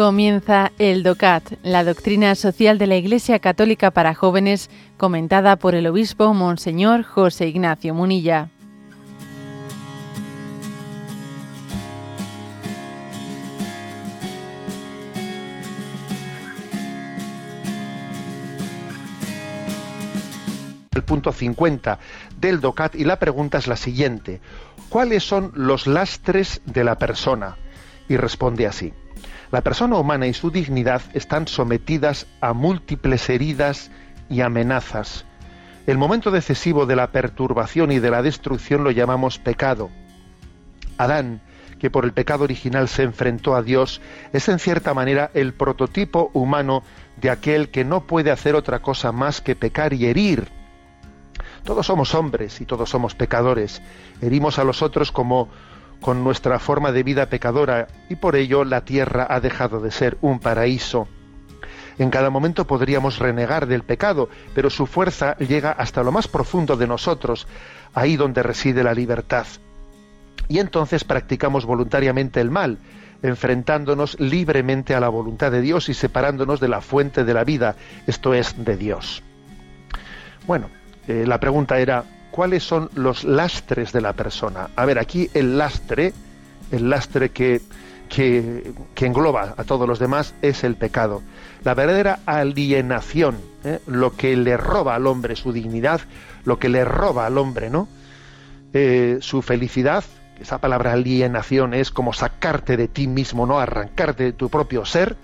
Comienza el DOCAT, la doctrina social de la Iglesia Católica para jóvenes, comentada por el obispo Monseñor José Ignacio Munilla. El punto 50 del DOCAT y la pregunta es la siguiente. ¿Cuáles son los lastres de la persona? Y responde así. La persona humana y su dignidad están sometidas a múltiples heridas y amenazas. El momento decisivo de la perturbación y de la destrucción lo llamamos pecado. Adán, que por el pecado original se enfrentó a Dios, es en cierta manera el prototipo humano de aquel que no puede hacer otra cosa más que pecar y herir. Todos somos hombres y todos somos pecadores. Herimos a los otros como con nuestra forma de vida pecadora y por ello la tierra ha dejado de ser un paraíso. En cada momento podríamos renegar del pecado, pero su fuerza llega hasta lo más profundo de nosotros, ahí donde reside la libertad. Y entonces practicamos voluntariamente el mal, enfrentándonos libremente a la voluntad de Dios y separándonos de la fuente de la vida, esto es, de Dios. Bueno, eh, la pregunta era, cuáles son los lastres de la persona. A ver, aquí el lastre, el lastre que, que, engloba a todos los demás es el pecado. La verdadera alienación, ¿eh? lo que le roba al hombre su dignidad, lo que le roba al hombre, ¿no? Eh, su felicidad, esa palabra alienación es como sacarte de ti mismo, ¿no? Arrancarte de tu propio ser,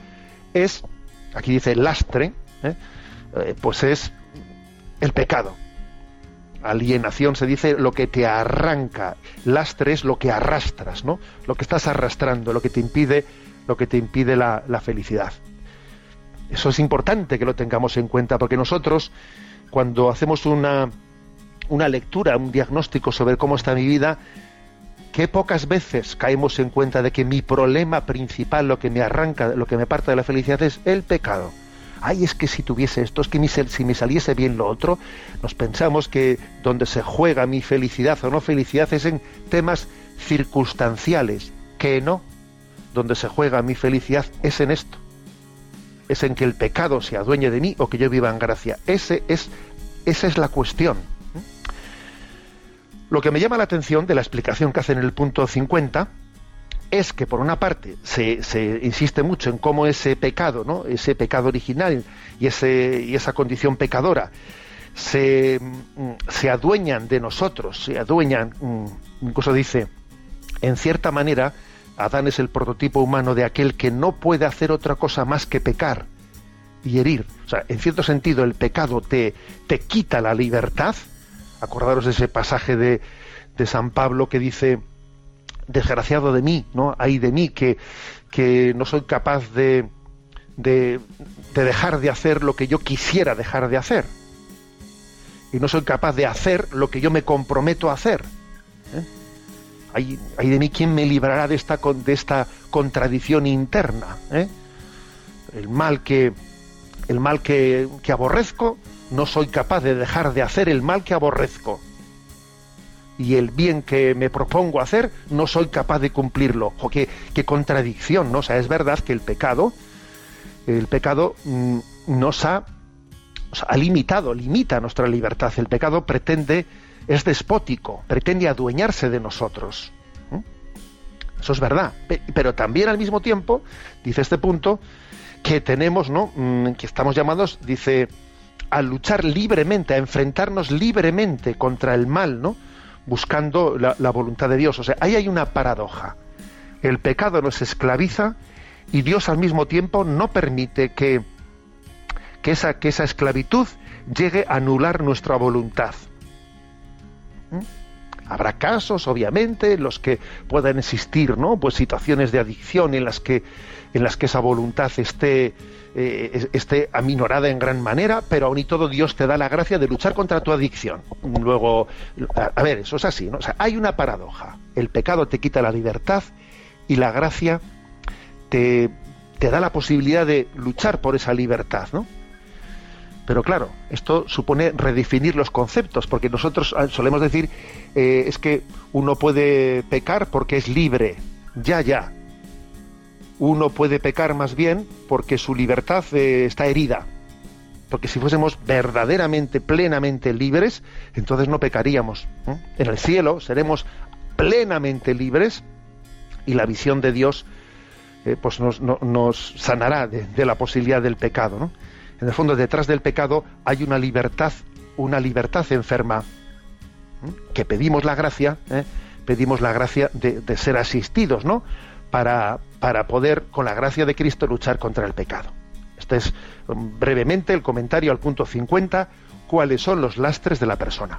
es, aquí dice lastre, ¿eh? pues es el pecado alienación se dice lo que te arranca, lastre es lo que arrastras, ¿no? Lo que estás arrastrando, lo que te impide, lo que te impide la, felicidad. Eso es importante que lo tengamos en cuenta, porque nosotros, cuando hacemos una, una lectura, un diagnóstico sobre cómo está mi vida, qué pocas veces caemos en cuenta de que mi problema principal, lo que me arranca, lo que me aparta de la felicidad es el pecado ay, es que si tuviese esto, es que si me saliese bien lo otro, nos pensamos que donde se juega mi felicidad o no felicidad es en temas circunstanciales, que no, donde se juega mi felicidad es en esto, es en que el pecado se adueñe de mí o que yo viva en gracia. Ese es, esa es la cuestión. Lo que me llama la atención de la explicación que hace en el punto 50 es que por una parte se, insiste mucho en cómo ese pecado, ¿no? ese pecado original y, ese, y esa condición pecadora se, mm, se, adueñan de nosotros, se adueñan, mm, incluso dice, en cierta manera, Adán es el prototipo humano de aquel que no puede hacer otra cosa más que pecar y herir. O sea, en cierto sentido, el pecado te, te quita la libertad. Acordaros de ese pasaje de, de San Pablo que dice, desgraciado de mí, ¿no? Hay de mí que, que no soy capaz de, de, dejar de hacer lo que yo quisiera dejar de hacer. Y no soy capaz de hacer lo que yo me comprometo a hacer. ¿eh? Hay, de mí quien me librará de esta, de esta contradicción interna. ¿eh? El mal que el mal que, que aborrezco, no soy capaz de dejar de hacer el mal que aborrezco y el bien que me propongo hacer, no soy capaz de cumplirlo. O qué, qué contradicción, ¿no? O sea, es verdad que el pecado, el pecado mm, nos ha, ha limitado, limita nuestra libertad. El pecado pretende, es despótico, pretende adueñarse de nosotros. Eso es verdad. Pero también al mismo tiempo, dice este punto, que tenemos, ¿no? Mm, que estamos llamados, dice, a luchar libremente, a enfrentarnos libremente contra el mal, ¿no? Buscando la, voluntad de Dios. O sea, ahí hay una paradoja. El pecado nos esclaviza y Dios al mismo tiempo no permite que, que, esa, que esa esclavitud llegue a anular nuestra voluntad. ¿Mm? Habrá casos, obviamente, en los que puedan existir, ¿no? Pues situaciones de adicción en las que, en las que esa voluntad esté, eh, esté aminorada en gran manera, pero aún y todo Dios te da la gracia de luchar contra tu adicción. Luego, a, ver, eso es así, ¿no? O sea, hay una paradoja. El pecado te quita la libertad y la gracia te, te da la posibilidad de luchar por esa libertad, ¿no? Pero claro, esto supone redefinir los conceptos, porque nosotros ah, solemos decir eh, es que uno puede pecar porque es libre. Ya, ya. uno puede pecar más bien porque su libertad eh, está herida. Porque si fuésemos verdaderamente, plenamente libres, entonces no pecaríamos. En el cielo seremos plenamente libres y la visión de Dios eh, pues nos, sanará de, la posibilidad del pecado. En el fondo, detrás del pecado hay una libertad, una libertad enferma, que pedimos la gracia, ¿eh? pedimos la gracia de, de ser asistidos, ¿no? Para, para poder, con la gracia de Cristo, luchar contra el pecado. Este es um, brevemente el comentario al punto 50, cuáles son los lastres de la persona.